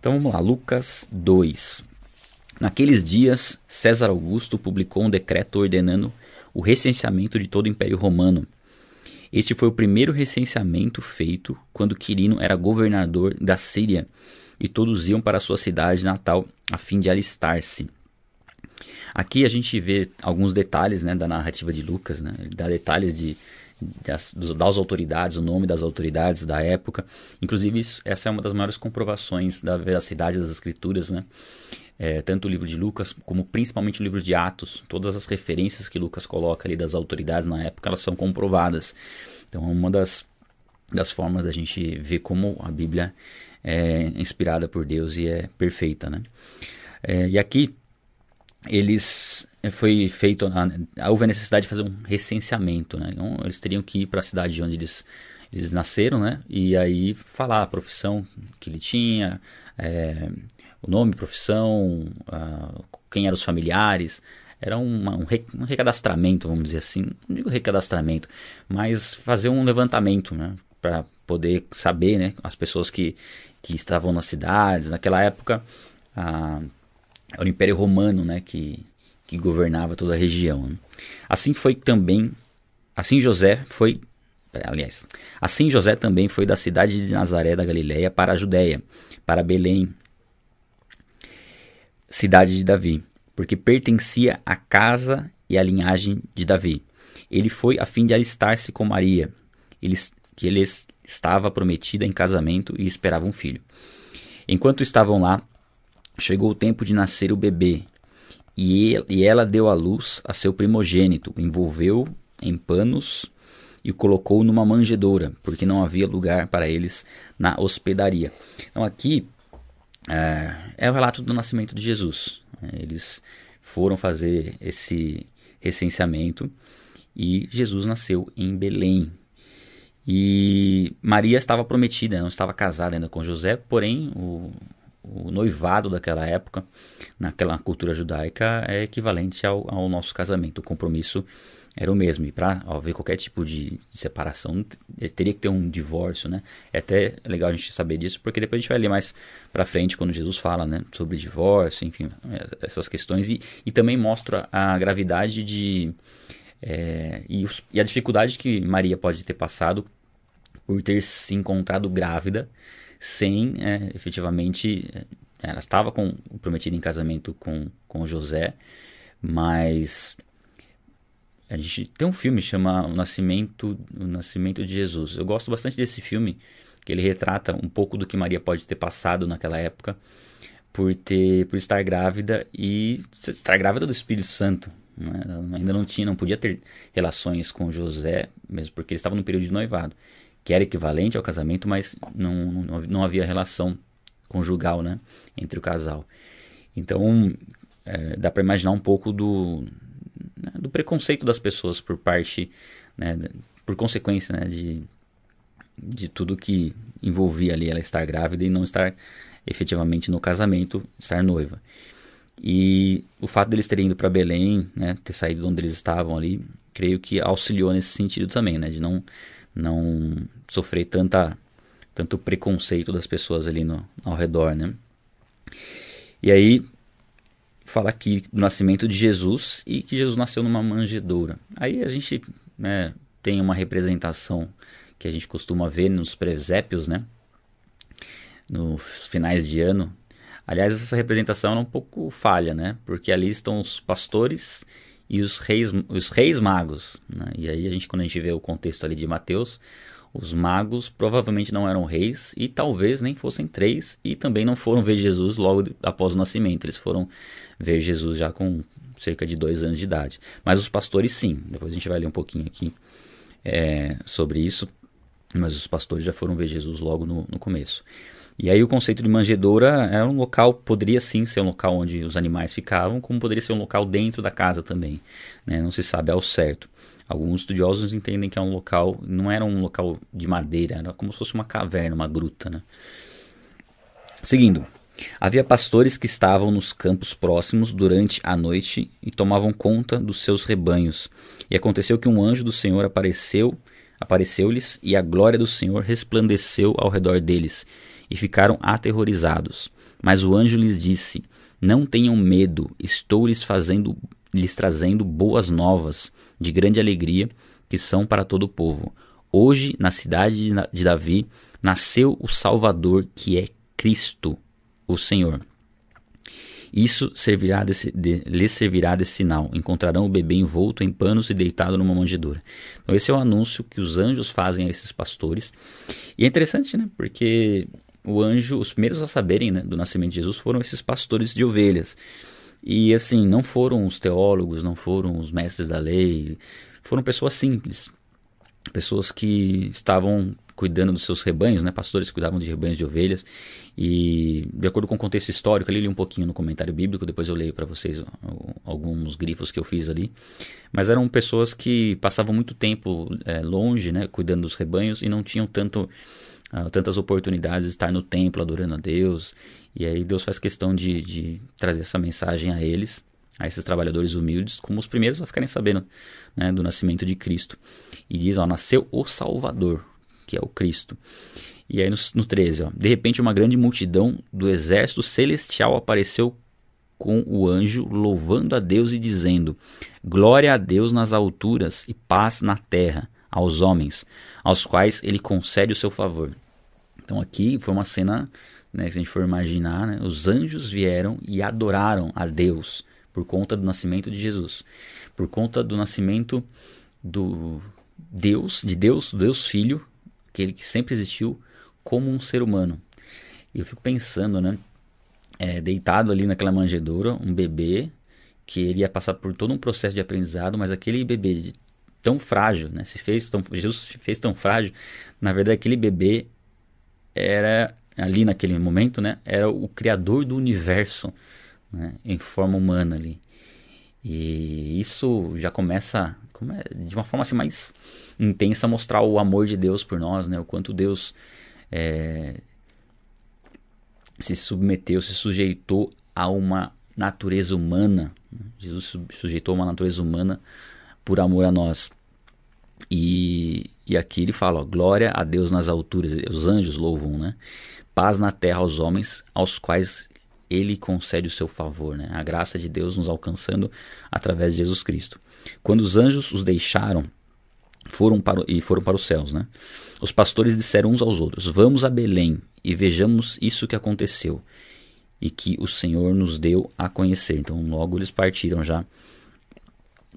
Então vamos lá, Lucas 2. Naqueles dias, César Augusto publicou um decreto ordenando o recenseamento de todo o Império Romano. Este foi o primeiro recenseamento feito quando Quirino era governador da Síria e todos iam para sua cidade natal a fim de alistar-se. Aqui a gente vê alguns detalhes né, da narrativa de Lucas, né? ele dá detalhes de, das, das, autoridades, o nome das autoridades da época. Inclusive, isso, essa é uma das maiores comprovações da veracidade das escrituras, né? É, tanto o livro de Lucas como principalmente o livro de Atos, todas as referências que Lucas coloca ali das autoridades na época, elas são comprovadas. Então, é uma das, das formas da gente ver como a Bíblia é inspirada por Deus e é perfeita, né? É, e aqui eles é, foi feito houve a necessidade de fazer um recenseamento, né? Então, eles teriam que ir para a cidade onde eles eles nasceram, né? E aí falar a profissão que ele tinha, é, o nome, profissão, uh, quem eram os familiares. Era uma, um, re, um recadastramento, vamos dizer assim. Não digo recadastramento, mas fazer um levantamento, né? Para poder saber, né? As pessoas que, que estavam nas cidades. Naquela época, uh, era o Império Romano, né? Que, que governava toda a região. Né? Assim foi também, assim José foi, aliás, assim José também foi da cidade de Nazaré da Galiléia para a Judéia, para Belém, cidade de Davi, porque pertencia à casa e à linhagem de Davi. Ele foi a fim de alistar-se com Maria, que ele estava prometida em casamento e esperava um filho. Enquanto estavam lá, chegou o tempo de nascer o bebê, e, ele, e ela deu à luz a seu primogênito, envolveu em panos e colocou numa manjedoura, porque não havia lugar para eles na hospedaria. Então aqui é, é o relato do nascimento de Jesus. Eles foram fazer esse recenseamento e Jesus nasceu em Belém. E Maria estava prometida, não estava casada ainda com José, porém o, o noivado daquela época, naquela cultura judaica, é equivalente ao, ao nosso casamento. O compromisso era o mesmo. E para haver qualquer tipo de, separação, teria que ter um divórcio, né? É até legal a gente saber disso, porque depois a gente vai ler mais para frente quando Jesus fala, né, sobre divórcio, enfim, essas questões. E, e também mostra a gravidade de. É, e, os, e a dificuldade que Maria pode ter passado por ter se encontrado grávida sem é, efetivamente. É, ela estava com, prometida em casamento com, com José, mas a gente tem um filme chama O Nascimento, o Nascimento de Jesus. Eu gosto bastante desse filme, que ele retrata um pouco do que Maria pode ter passado naquela época por ter por estar grávida e estar grávida do Espírito Santo. Né? ainda não tinha, não podia ter relações com José, mesmo porque ele estava no período de noivado, que era equivalente ao casamento, mas não, não, não havia relação conjugal, né, entre o casal. Então, é, dá para imaginar um pouco do, né, do preconceito das pessoas por parte, né, por consequência né, de, de tudo que envolvia ali ela estar grávida e não estar efetivamente no casamento, estar noiva. E o fato deles terem ido para Belém, né, ter saído de onde eles estavam ali, creio que auxiliou nesse sentido também, né, de não, não sofrer tanta, tanto preconceito das pessoas ali no, ao redor, né. E aí, fala aqui do nascimento de Jesus e que Jesus nasceu numa manjedoura. Aí a gente né, tem uma representação que a gente costuma ver nos presépios, né? Nos finais de ano. Aliás, essa representação é um pouco falha, né? Porque ali estão os pastores e os reis, os reis magos. Né? E aí a gente, quando a gente vê o contexto ali de Mateus, os magos provavelmente não eram reis e talvez nem fossem três e também não foram ver Jesus logo após o nascimento. Eles foram ver Jesus já com cerca de dois anos de idade. Mas os pastores sim. Depois a gente vai ler um pouquinho aqui é, sobre isso. Mas os pastores já foram ver Jesus logo no, no começo. E aí o conceito de manjedoura é um local, poderia sim ser um local onde os animais ficavam, como poderia ser um local dentro da casa também. Né? Não se sabe ao certo. Alguns estudiosos entendem que é um local, não era um local de madeira, era como se fosse uma caverna, uma gruta. Né? Seguindo, havia pastores que estavam nos campos próximos durante a noite e tomavam conta dos seus rebanhos. E aconteceu que um anjo do Senhor apareceu, apareceu-lhes e a glória do Senhor resplandeceu ao redor deles e ficaram aterrorizados. Mas o anjo lhes disse: Não tenham medo, estou lhes fazendo lhes trazendo boas novas de grande alegria, que são para todo o povo. Hoje, na cidade de Davi, nasceu o Salvador, que é Cristo, o Senhor. Isso servirá de, lhes servirá de sinal. Encontrarão o bebê envolto em panos e deitado numa manjedoura. Então, esse é o anúncio que os anjos fazem a esses pastores. E é interessante, né? Porque o anjo, os primeiros a saberem né, do nascimento de Jesus foram esses pastores de ovelhas. E assim, não foram os teólogos, não foram os mestres da lei, foram pessoas simples, pessoas que estavam cuidando dos seus rebanhos, né? Pastores cuidavam de rebanhos de ovelhas. E de acordo com o contexto histórico, ali li um pouquinho no comentário bíblico, depois eu leio para vocês alguns grifos que eu fiz ali. Mas eram pessoas que passavam muito tempo é, longe, né? Cuidando dos rebanhos e não tinham tanto, uh, tantas oportunidades de estar no templo adorando a Deus. E aí Deus faz questão de, de trazer essa mensagem a eles a esses trabalhadores humildes como os primeiros a ficarem sabendo né, do nascimento de Cristo. E diz, ó, nasceu o Salvador, que é o Cristo. E aí no, no 13, ó, de repente uma grande multidão do exército celestial apareceu com o anjo, louvando a Deus e dizendo: Glória a Deus nas alturas e paz na terra aos homens, aos quais ele concede o seu favor. Então aqui foi uma cena, né, se a gente for imaginar, né, os anjos vieram e adoraram a Deus por conta do nascimento de Jesus, por conta do nascimento do Deus, de Deus, Deus Filho, aquele que sempre existiu como um ser humano. E eu fico pensando, né? É, deitado ali naquela manjedoura, um bebê que iria passar por todo um processo de aprendizado, mas aquele bebê tão frágil, né? Se fez tão, Jesus se fez tão frágil, na verdade aquele bebê era ali naquele momento, né? Era o criador do universo, né? Em forma humana ali. E isso já começa é, de uma forma assim mais intensa a mostrar o amor de Deus por nós, né? O quanto Deus é, se submeteu, se sujeitou a uma natureza humana. Jesus se sujeitou uma natureza humana por amor a nós. E, e aqui ele fala: ó, glória a Deus nas alturas, os anjos louvam, né? Paz na terra aos homens, aos quais ele concede o seu favor, né? A graça de Deus nos alcançando através de Jesus Cristo. Quando os anjos os deixaram, foram para, e foram para os céus, né? Os pastores disseram uns aos outros: Vamos a Belém e vejamos isso que aconteceu e que o Senhor nos deu a conhecer. Então, logo eles partiram já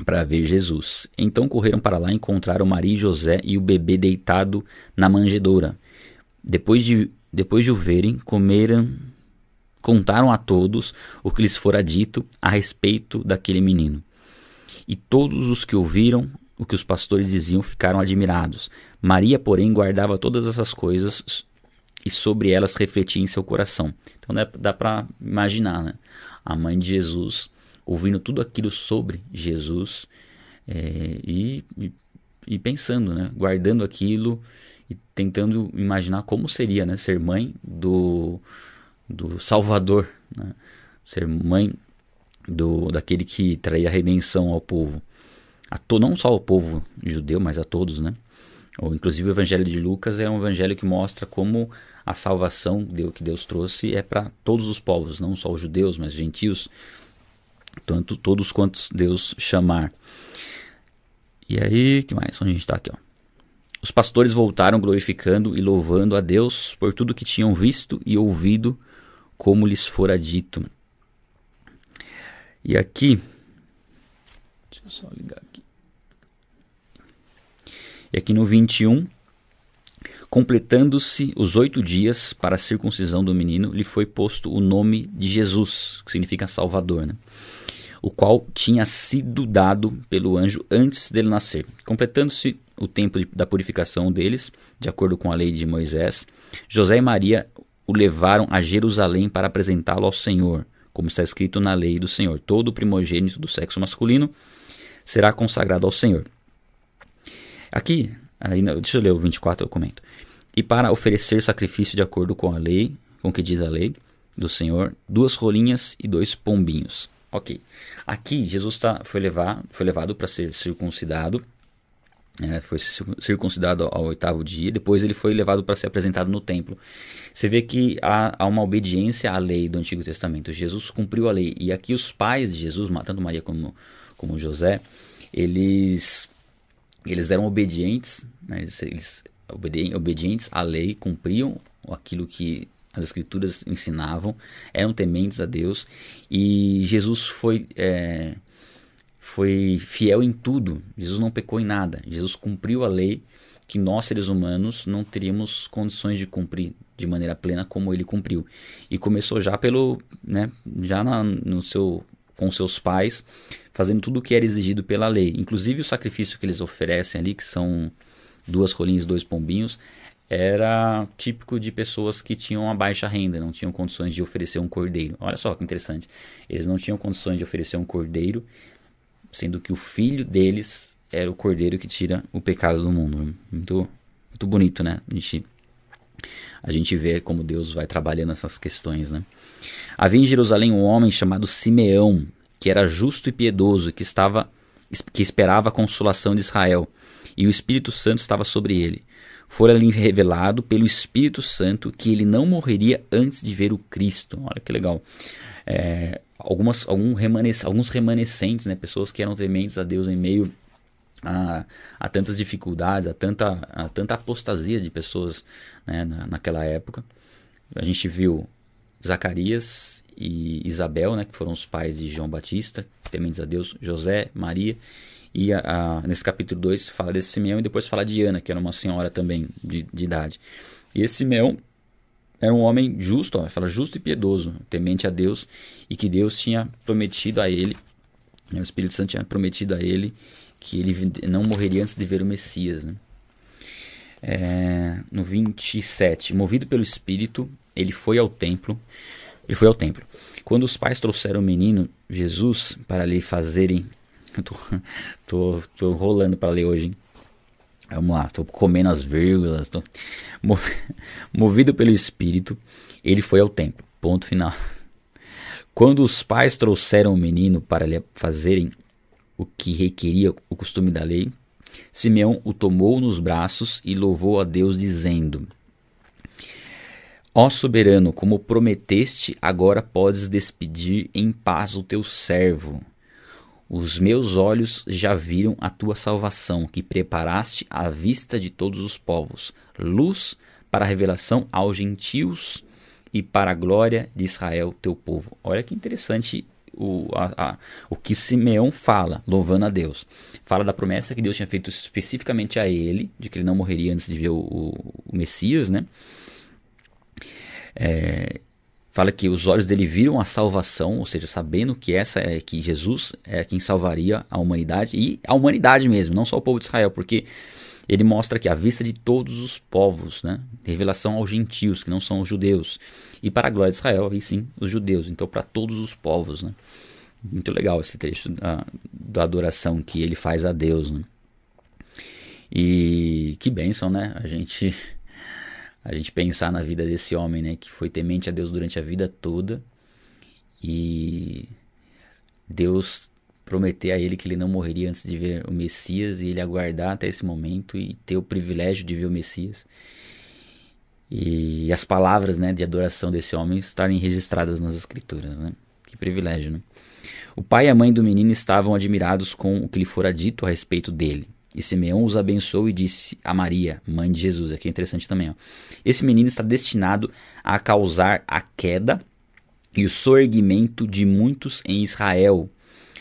para ver Jesus. Então correram para lá e encontraram Maria e José e o bebê deitado na manjedoura. Depois de, depois de o verem, comeram contaram a todos o que lhes fora dito a respeito daquele menino. E todos os que ouviram o que os pastores diziam ficaram admirados. Maria, porém, guardava todas essas coisas e sobre elas refletia em seu coração. Então dá, dá para imaginar, né? A mãe de Jesus ouvindo tudo aquilo sobre Jesus é, e, e, e, pensando, né? Guardando aquilo e tentando imaginar como seria, né? Ser mãe do do Salvador, né? ser mãe do daquele que traria redenção ao povo, a to, não só ao povo judeu, mas a todos, né? Ou inclusive o Evangelho de Lucas é um evangelho que mostra como a salvação que Deus trouxe é para todos os povos, não só os judeus, mas gentios, tanto todos quantos Deus chamar. E aí, que mais? Onde a gente está aqui, ó. Os pastores voltaram glorificando e louvando a Deus por tudo que tinham visto e ouvido como lhes fora dito. E aqui, deixa eu só ligar aqui. E aqui no 21, completando-se os oito dias para a circuncisão do menino, lhe foi posto o nome de Jesus, que significa Salvador, né? O qual tinha sido dado pelo anjo antes dele nascer. Completando-se o tempo da purificação deles, de acordo com a lei de Moisés, José e Maria o levaram a Jerusalém para apresentá-lo ao Senhor, como está escrito na lei do Senhor: todo primogênito do sexo masculino será consagrado ao Senhor. Aqui, aí, deixa eu ler o 24, eu comento. E para oferecer sacrifício de acordo com a lei, com o que diz a lei do Senhor, duas rolinhas e dois pombinhos. Ok. Aqui, Jesus tá, foi, levar, foi levado para ser circuncidado É, foi circuncidado ao oitavo dia, depois ele foi levado para ser apresentado no templo. Você vê que há, há, uma obediência à lei do Antigo Testamento. Jesus cumpriu a lei. E aqui os pais de Jesus, tanto Maria como, como José, eles, eles eram obedientes, né? eles, eles obedientes à lei, cumpriam aquilo que as escrituras ensinavam, eram tementes a Deus. E Jesus foi... É, foi fiel em tudo. Jesus não pecou em nada. Jesus cumpriu a lei que nós seres humanos não teríamos condições de cumprir de maneira plena como ele cumpriu. E começou já pelo, né, já na, no seu com seus pais, fazendo tudo o que era exigido pela lei. Inclusive o sacrifício que eles oferecem ali, que são duas rolinhas, dois pombinhos, era típico de pessoas que tinham uma baixa renda, não tinham condições de oferecer um cordeiro. Olha só que interessante. Eles não tinham condições de oferecer um cordeiro sendo que o filho deles era o cordeiro que tira o pecado do mundo. Muito, muito bonito, né? A gente, a gente vê como Deus vai trabalhando essas questões, né? Havia em Jerusalém um homem chamado Simeão, que era justo e piedoso, que estava que esperava a consolação de Israel, e o Espírito Santo estava sobre ele. Fora-lhe revelado pelo Espírito Santo que ele não morreria antes de ver o Cristo. Olha que legal. É, algumas, algum remanes, alguns remanescentes, né, pessoas que eram tementes a Deus em meio a, a tantas dificuldades, a tanta, a tanta apostasia de pessoas né, na, naquela época. A gente viu Zacarias e Isabel, né, que foram os pais de João Batista, tementes a Deus, José, Maria. E a, a, nesse capítulo 2 fala desse Simeão e depois fala de Ana, que era uma senhora também de, de idade. E esse Simeão era um homem justo, ó, fala justo e piedoso, temente a Deus, e que Deus tinha prometido a ele, né, o Espírito Santo tinha prometido a ele que ele não morreria antes de ver o Messias. Né? É, no 27, movido pelo Espírito, ele foi ao templo. Ele foi ao templo. Quando os pais trouxeram o menino Jesus para lhe fazerem, tô, tô, tô rolando para ler hoje. Hein? Vamos lá, estou comendo as vírgulas. Tô... Movido pelo Espírito, ele foi ao templo. Ponto final. Quando os pais trouxeram o menino para lhe fazerem o que requeria o costume da lei, Simeão o tomou nos braços e louvou a Deus, dizendo: Ó soberano, como prometeste, agora podes despedir em paz o teu servo os meus olhos já viram a tua salvação, que preparaste à vista de todos os povos, luz para a revelação aos gentios e para a glória de Israel, teu povo. Olha que interessante o, a, a, o que Simeão fala, louvando a Deus. Fala da promessa que Deus tinha feito especificamente a ele, de que ele não morreria antes de ver o, o, o Messias, né? É, fala que os olhos dele viram a salvação, ou seja, sabendo que essa é que Jesus é quem salvaria a humanidade e a humanidade mesmo, não só o povo de Israel, porque ele mostra que a vista de todos os povos, né, revelação aos gentios que não são os judeus e para a glória de Israel, aí sim, os judeus, então para todos os povos, né? Muito legal esse trecho da, da adoração que ele faz a Deus, né? E que bênção, né? A gente a gente pensar na vida desse homem, né, que foi temente a Deus durante a vida toda e Deus prometer a ele que ele não morreria antes de ver o Messias e ele aguardar até esse momento e ter o privilégio de ver o Messias. E as palavras, né, de adoração desse homem estarem registradas nas escrituras, né? Que privilégio, né? O pai e a mãe do menino estavam admirados com o que lhe fora dito a respeito dele. E Simeão os abençoou e disse a Maria, mãe de Jesus. Aqui é interessante também. Ó. Esse menino está destinado a causar a queda e o sorgimento de muitos em Israel,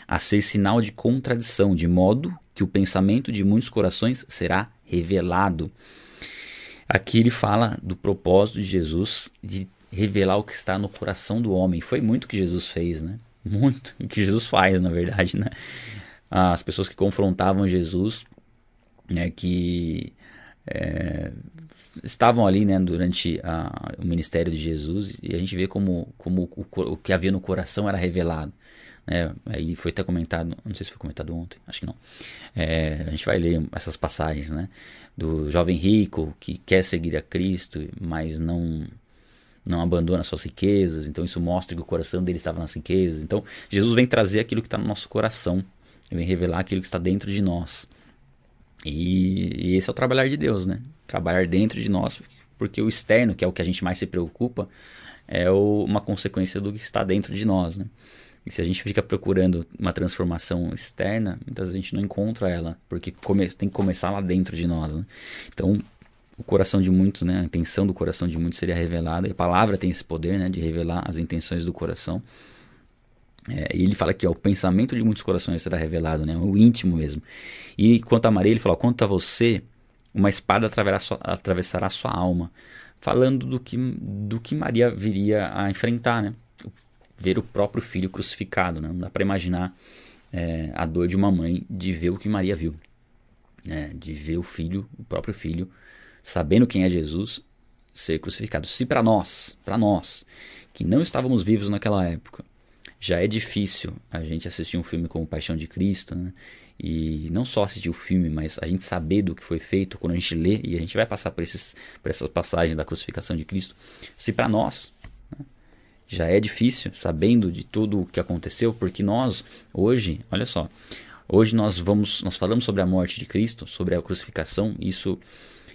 a ser sinal de contradição, de modo que o pensamento de muitos corações será revelado. Aqui ele fala do propósito de Jesus de revelar o que está no coração do homem. Foi muito que Jesus fez, né? Muito o que Jesus faz, na verdade, né? As pessoas que confrontavam Jesus né, que é, estavam ali né, durante a, o ministério de Jesus e a gente vê como, como o, o que havia no coração era revelado. Né? Aí foi até comentado, não sei se foi comentado ontem, acho que não. É, a gente vai ler essas passagens né, do jovem rico que quer seguir a Cristo, mas não não abandona suas riquezas, então isso mostra que o coração dele estava nas riquezas. Então Jesus vem trazer aquilo que está no nosso coração, vem revelar aquilo que está dentro de nós. E, e esse é o trabalhar de Deus, né? Trabalhar dentro de nós, porque o externo, que é o que a gente mais se preocupa, é o, uma consequência do que está dentro de nós, né? E se a gente fica procurando uma transformação externa, muitas vezes a gente não encontra ela, porque come, tem que começar lá dentro de nós, né? Então, o coração de muitos, né? A intenção do coração de muitos seria revelada, e a palavra tem esse poder, né? De revelar as intenções do coração. É, ele fala que o pensamento de muitos corações será revelado, né? O íntimo mesmo. E quanto a Maria, ele fala: quanto a você, uma espada atravessará sua alma. Falando do que, do que Maria viria a enfrentar, né? Ver o próprio filho crucificado, né? Não dá para imaginar é, a dor de uma mãe de ver o que Maria viu. Né? De ver o filho, o próprio filho, sabendo quem é Jesus, ser crucificado. Se para nós, para nós, que não estávamos vivos naquela época, já é difícil a gente assistir um filme como Paixão de Cristo, né? E não só assistir o filme, mas a gente saber do que foi feito quando a gente lê, e a gente vai passar por, esses, por essas passagens da crucificação de Cristo. Se para nós né, já é difícil, sabendo de tudo o que aconteceu, porque nós, hoje, olha só, hoje nós vamos, nós falamos sobre a morte de Cristo, sobre a crucificação, isso,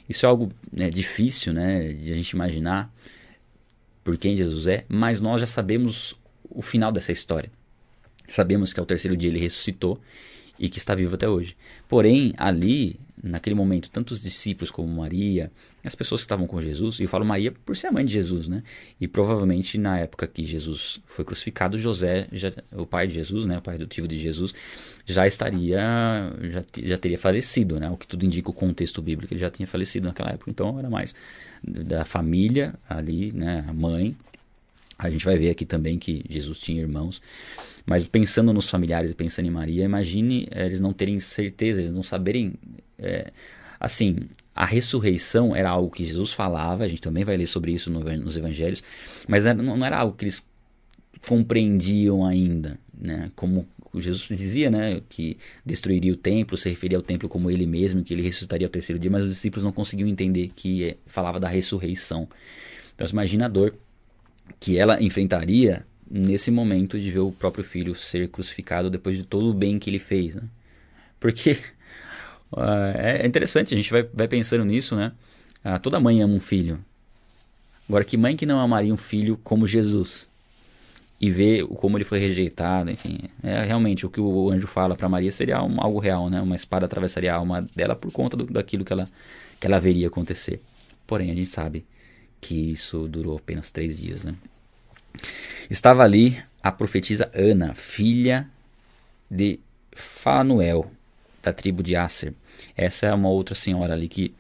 isso é algo né, difícil né, de a gente imaginar por quem Jesus é, mas nós já sabemos o final dessa história. Sabemos que ao terceiro dia ele ressuscitou e que está vivo até hoje. Porém, ali, naquele momento, tanto os discípulos como Maria, as pessoas que estavam com Jesus, e eu falo Maria por ser a mãe de Jesus, né? E provavelmente na época que Jesus foi crucificado, José, já, o pai de Jesus, né, o pai adotivo de Jesus, já estaria, já, já teria falecido, né? O que tudo indica o contexto bíblico, ele já tinha falecido naquela época. Então era mais da família ali, né, a mãe. A gente vai ver aqui também que Jesus tinha irmãos. Mas pensando nos familiares e pensando em Maria, imagine é, eles não terem certeza, eles não saberem. É, assim, a ressurreição era algo que Jesus falava, a gente também vai ler sobre isso no, nos evangelhos, mas não, era algo que eles compreendiam ainda, né? Como Jesus dizia, né, que destruiria o templo, se referia ao templo como ele mesmo, que ele ressuscitaria ao terceiro dia, mas os discípulos não conseguiam entender que é, falava da ressurreição. Então, imagina a dor que ela enfrentaria nesse momento de ver o próprio filho ser crucificado depois de todo o bem que ele fez, né? Porque uh, é interessante, a gente vai, vai pensando nisso, né? Uh, toda mãe ama um filho. Agora, que mãe que não amaria um filho como Jesus? E ver como ele foi rejeitado, enfim. É realmente o que o anjo fala para Maria seria um, algo real, né? Uma espada atravessaria a alma dela por conta do, daquilo que ela, que ela veria acontecer. Porém, a gente sabe que isso durou apenas três dias, né? Estava ali a profetisa Ana, filha de Fanuel, da tribo de Aser. Essa é uma outra senhora ali que,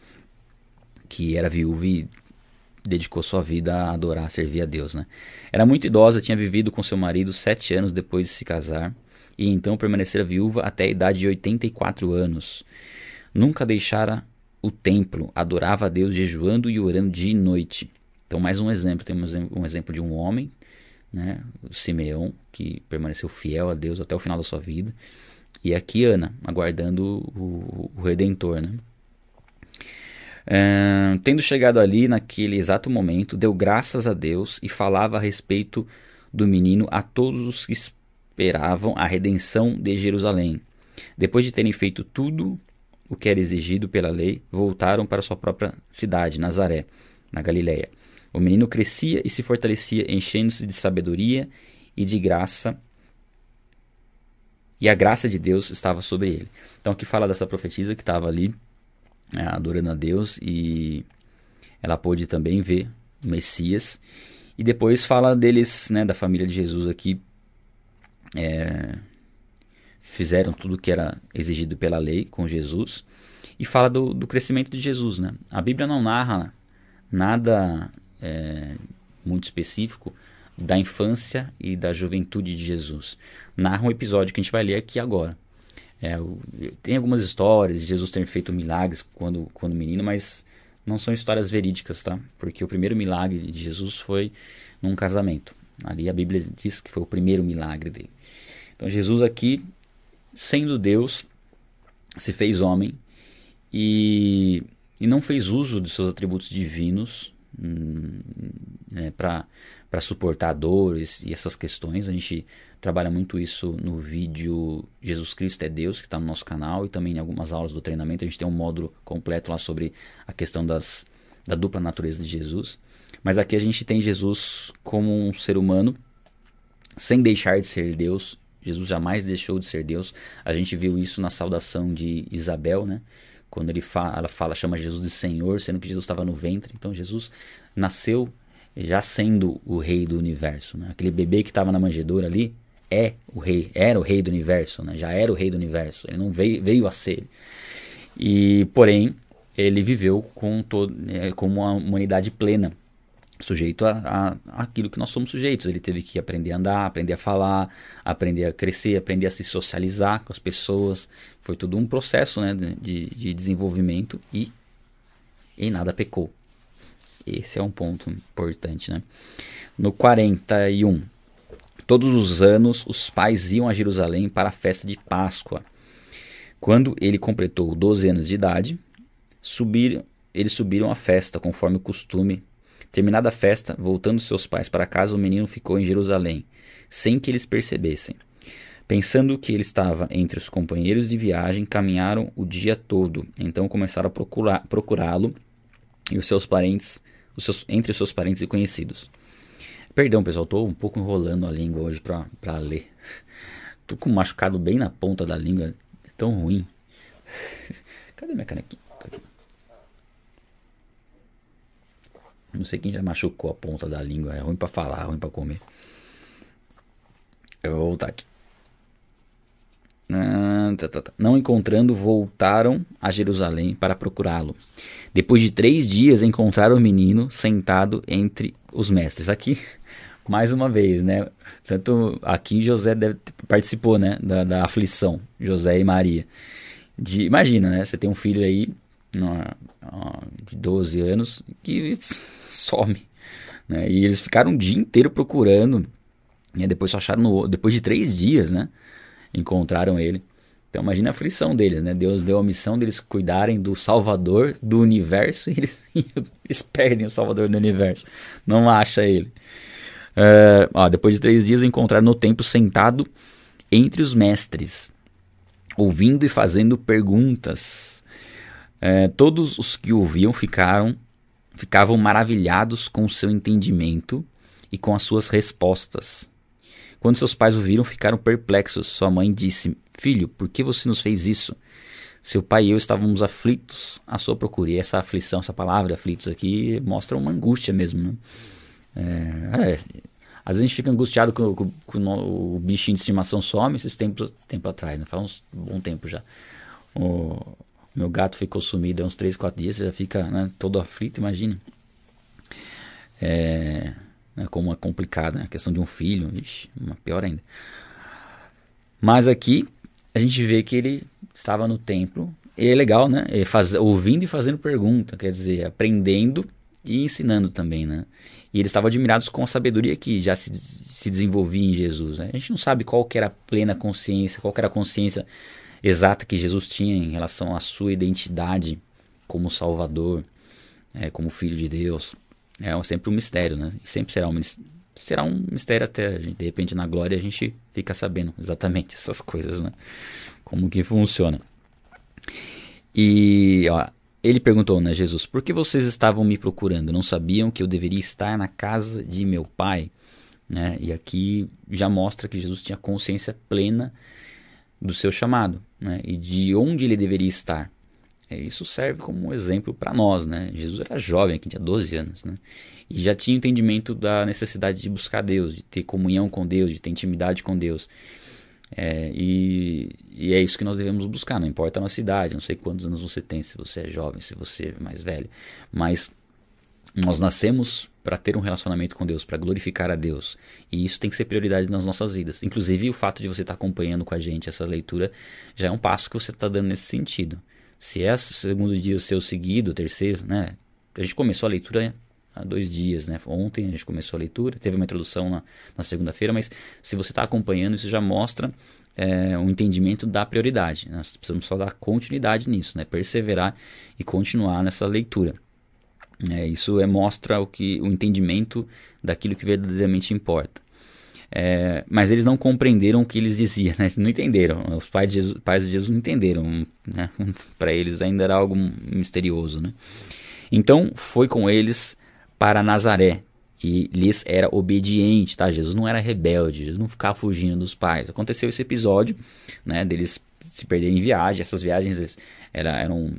que era viúva e dedicou sua vida a adorar, a servir a Deus. Né? Era muito idosa, tinha vivido com seu marido sete anos depois de se casar e então permanecera viúva até a idade de 84 anos. Nunca deixara o templo, adorava a Deus jejuando e orando dia e noite. Então, mais um exemplo: temos um exemplo de um homem né? O Simeão, que permaneceu fiel a Deus até o final da sua vida. E aqui Ana, aguardando o, o Redentor, né? É, tendo chegado ali naquele exato momento, deu graças a Deus e falava a respeito do menino a todos os que esperavam a redenção de Jerusalém. Depois de terem feito tudo o que era exigido pela lei, voltaram para sua própria cidade, Nazaré, na Galiléia. O menino crescia e se fortalecia, enchendo-se de sabedoria e de graça. E a graça de Deus estava sobre ele. Então aqui fala dessa profetisa que estava ali né, adorando a Deus e ela pôde também ver o Messias. E depois fala deles, né, da família de Jesus aqui. É, fizeram tudo o que era exigido pela lei com Jesus. E fala do, do crescimento de Jesus. Né? A Bíblia não narra nada é, muito específico da infância e da juventude de Jesus. Narra um episódio que a gente vai ler aqui agora. É, tem algumas histórias de Jesus ter feito milagres quando, quando menino, mas não são histórias verídicas, tá? Porque o primeiro milagre de Jesus foi num casamento. Ali a Bíblia diz que foi o primeiro milagre dele. Então Jesus aqui, sendo Deus, se fez homem e, e não fez uso de seus atributos divinos Hum, né, para para suportar dores e essas questões. A gente trabalha muito isso no vídeo Jesus Cristo é Deus, que está no nosso canal, e também em algumas aulas do treinamento. A gente tem um módulo completo lá sobre a questão das, da dupla natureza de Jesus. Mas aqui a gente tem Jesus como um ser humano, sem deixar de ser Deus. Jesus jamais deixou de ser Deus. A gente viu isso na saudação de Isabel, né? Quando ele fala, ela fala, chama Jesus de Senhor, sendo que Jesus estava no ventre. Então Jesus nasceu já sendo o rei do universo. Né? Aquele bebê que estava na manjedoura ali é o rei, era o rei do universo, né? já era o rei do universo. Ele não veio, veio a ser. E porém ele viveu com todo, é, como uma humanidade plena, sujeito a, a, aquilo que nós somos sujeitos. Ele teve que aprender a andar, aprender a falar, aprender a crescer, aprender a se socializar com as pessoas. Foi tudo um processo né, de, de desenvolvimento e em nada pecou. Esse é um ponto importante, né? No 41, todos os anos os pais iam a Jerusalém para a festa de Páscoa. Quando ele completou 12 anos de idade, subiram, eles subiram à festa conforme o costume. Terminada a festa, voltando seus pais para casa, o menino ficou em Jerusalém, sem que eles percebessem. Pensando que ele estava entre os companheiros de viagem, caminharam o dia todo. Então começaram a procurá-lo e os seus parentes os seus, entre os seus parentes e conhecidos. Perdão, pessoal, estou um pouco enrolando a língua hoje para ler. Tô com machucado bem na ponta da língua. É tão ruim. Cadê minha canequinha? Tá aqui. Não sei quem já machucou a ponta da língua. É ruim para falar, é ruim para comer. Eu vou voltar aqui. Ah, tá, tá, tá. Não encontrando, voltaram a Jerusalém para procurá-lo. Depois de três dias, encontraram o menino sentado entre os mestres. Aqui, mais uma vez, né? Tanto aqui José deve, participou, né? Da, da aflição, José e Maria. De, imagina, né? Você tem um filho aí de 12 anos que some. Né? E eles ficaram um dia inteiro procurando. E depois só acharam no, depois de três dias, né? encontraram ele. Então imagina a aflição deles, né? Deus deu a missão deles cuidarem do Salvador do universo e eles, eles perdem o Salvador do universo. Não acha ele. Uh, ó, depois de três dias encontraram no templo sentado entre os mestres, ouvindo e fazendo perguntas. Uh, todos os que ouviam ficaram ficavam maravilhados com o seu entendimento e com as suas respostas. Quando seus pais o viram, ficaram perplexos. Sua mãe disse: Filho, por que você nos fez isso? Seu pai e eu estávamos aflitos à sua procura. E essa aflição, essa palavra aflitos aqui, mostra uma angústia mesmo. Né? É, é, às vezes a gente fica angustiado com, com, com o, o bichinho de estimação some esses tempos tempo atrás, né? faz um bom tempo já. O meu gato ficou sumido há uns 3, 4 dias, já fica né, todo aflito, imagina. É, né, como é complicado, né? a questão de um filho, ixi, uma pior ainda. Mas aqui a gente vê que ele estava no templo, e é legal, né? É faz, ouvindo e fazendo pergunta, quer dizer, aprendendo e ensinando também, né? E eles estavam admirados com a sabedoria que já se, se desenvolvia em Jesus. Né? A gente não sabe qual que era a plena consciência, qual que era a consciência exata que Jesus tinha em relação à sua identidade como Salvador, é, como Filho de Deus. É sempre um mistério, né? E sempre será um, será um mistério até, gente, de repente, na glória a gente fica sabendo exatamente essas coisas, né? Como que funciona. E, ó, ele perguntou, né, Jesus, por que vocês estavam me procurando? Não sabiam que eu deveria estar na casa de meu pai? Né? E aqui já mostra que Jesus tinha consciência plena do seu chamado, né? E de onde ele deveria estar. É, isso serve como um exemplo para nós, né? Jesus era jovem, aqui tinha 12 anos, né? E já tinha entendimento da necessidade de buscar Deus, de ter comunhão com Deus, de ter intimidade com Deus. É, e, e, é isso que nós devemos buscar, não importa a nossa idade, não sei quantos anos você tem, se você é jovem, se você é mais velho, mas nós nascemos para ter um relacionamento com Deus, para glorificar a Deus. E isso tem que ser prioridade nas nossas vidas. Inclusive, o fato de você estar tá acompanhando com a gente essa leitura já é um passo que você está dando nesse sentido. Se é o segundo dia o seu seguido, terceiro, né? A gente começou a leitura há dois dias, né? Ontem a gente começou a leitura, teve uma introdução na, na segunda-feira, mas se você está acompanhando, isso já mostra é, um entendimento da prioridade. Nós precisamos só dar continuidade nisso, né? Perseverar e continuar nessa leitura. É, isso é, mostra o, que, o entendimento daquilo que verdadeiramente importa. É, mas eles não compreenderam o que eles diziam, né? não entenderam. Os pais de Jesus, pais de Jesus não entenderam. Né? Para eles ainda era algo misterioso. Né? Então foi com eles para Nazaré e lhes era obediente. Tá? Jesus não era rebelde, Jesus não ficava fugindo dos pais. Aconteceu esse episódio né, deles se perderem em viagem. Essas viagens eram,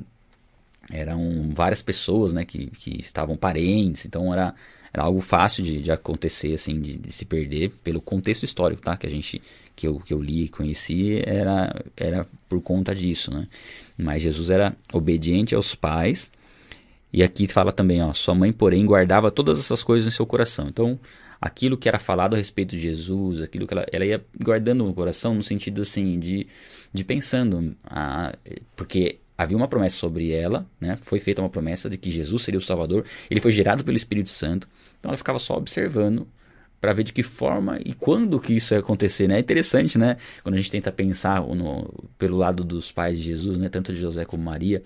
eram várias pessoas né, que, que estavam parentes, então era era algo fácil de, de acontecer, assim, de, de, se perder pelo contexto histórico, tá? Que a gente, que eu, que eu li e conheci, era, era por conta disso, né? Mas Jesus era obediente aos pais, e aqui fala também, ó, sua mãe, porém, guardava todas essas coisas em seu coração. Então, aquilo que era falado a respeito de Jesus, aquilo que ela, ela ia guardando no coração, no sentido, assim, de, de pensando, ah, porque havia uma promessa sobre ela, né? Foi feita uma promessa de que Jesus seria o Salvador. Ele foi gerado pelo Espírito Santo. Então ela ficava só observando para ver de que forma e quando que isso ia acontecer, né? É interessante, né? Quando a gente tenta pensar no, pelo lado dos pais de Jesus, né? Tanto de José como Maria,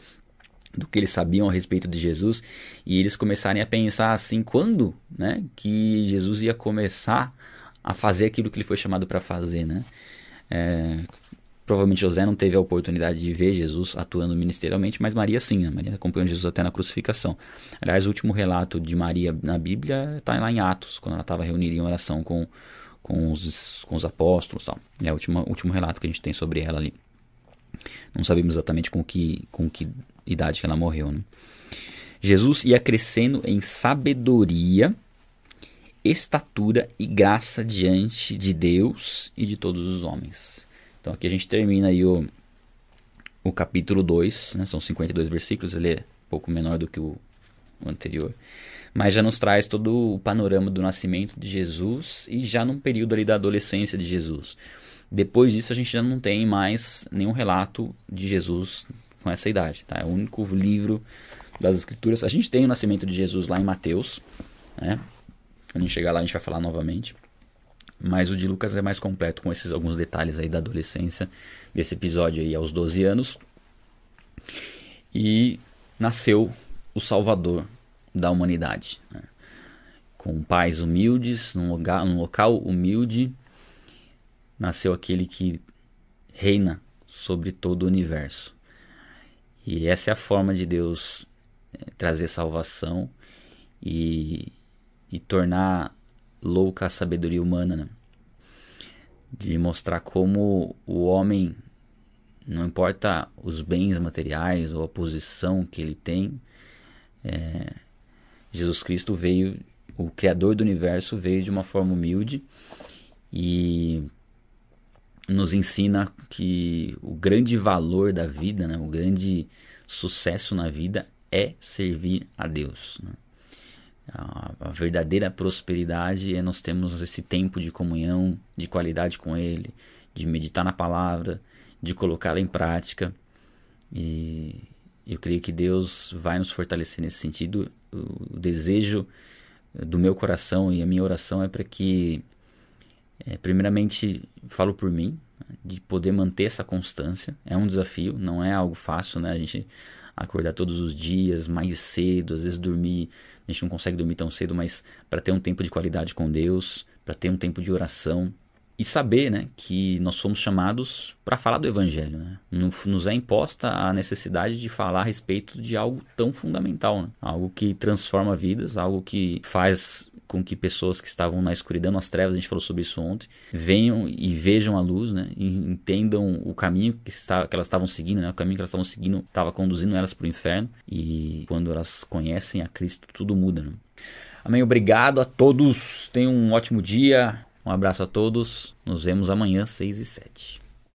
do que eles sabiam a respeito de Jesus e eles começarem a pensar assim, quando, né? Que Jesus ia começar a fazer aquilo que ele foi chamado para fazer, né? É, Provavelmente José não teve a oportunidade de ver Jesus atuando ministerialmente, mas Maria sim, né? Maria acompanhou Jesus até na crucificação. Aliás, o último relato de Maria na Bíblia está lá em Atos, quando ela estava reunida em oração com, com, os, com os apóstolos. Tal. É o último, último relato que a gente tem sobre ela ali. Não sabemos exatamente com que, com que idade que ela morreu. Né? Jesus ia crescendo em sabedoria, estatura e graça diante de Deus e de todos os homens. Então aqui a gente termina aí o, o capítulo 2, né? são 52 versículos, ele é um pouco menor do que o, o anterior. Mas já nos traz todo o panorama do nascimento de Jesus e já num período ali da adolescência de Jesus. Depois disso a gente já não tem mais nenhum relato de Jesus com essa idade. Tá? É o único livro das escrituras. A gente tem o nascimento de Jesus lá em Mateus. Né? Quando a gente chegar lá a gente vai falar novamente. Mas o de Lucas é mais completo com esses alguns detalhes aí da adolescência desse episódio aí aos 12 anos. E nasceu o Salvador da humanidade. Né? Com pais humildes, num local, num local humilde, nasceu aquele que reina sobre todo o universo. E essa é a forma de Deus é, trazer salvação e, e tornar louca a sabedoria humana, né? de mostrar como o homem, não importa os bens materiais ou a posição que ele tem, é, Jesus Cristo veio, o Criador do universo veio de uma forma humilde e nos ensina que o grande valor da vida, né, o grande sucesso na vida é servir a Deus. Né? A, verdadeira prosperidade é nós temos esse tempo de comunhão, de qualidade com Ele, de meditar na palavra, de colocá-la em prática. E eu creio que Deus vai nos fortalecer nesse sentido. O desejo do meu coração e a minha oração é para que, é, primeiramente, falo por mim, de poder manter essa constância. É um desafio, não é algo fácil, né? A gente acordar todos os dias mais cedo, às vezes dormir a gente não consegue dormir tão cedo, mas para ter um tempo de qualidade com Deus, para ter um tempo de oração e saber, né, que nós somos chamados para falar do evangelho, né? Nos é imposta a necessidade de falar a respeito de algo tão fundamental, né? algo que transforma vidas, algo que faz com que pessoas que estavam na escuridão, nas trevas, a gente falou sobre isso ontem, venham e vejam a luz, né? E entendam o caminho que, está, que elas estavam seguindo, né? O caminho que elas estavam seguindo estava conduzindo elas para o inferno. E quando elas conhecem a Cristo, tudo muda, né? Amém. Obrigado a todos. Tenham um ótimo dia. Um abraço a todos. Nos vemos amanhã, 6 e 7.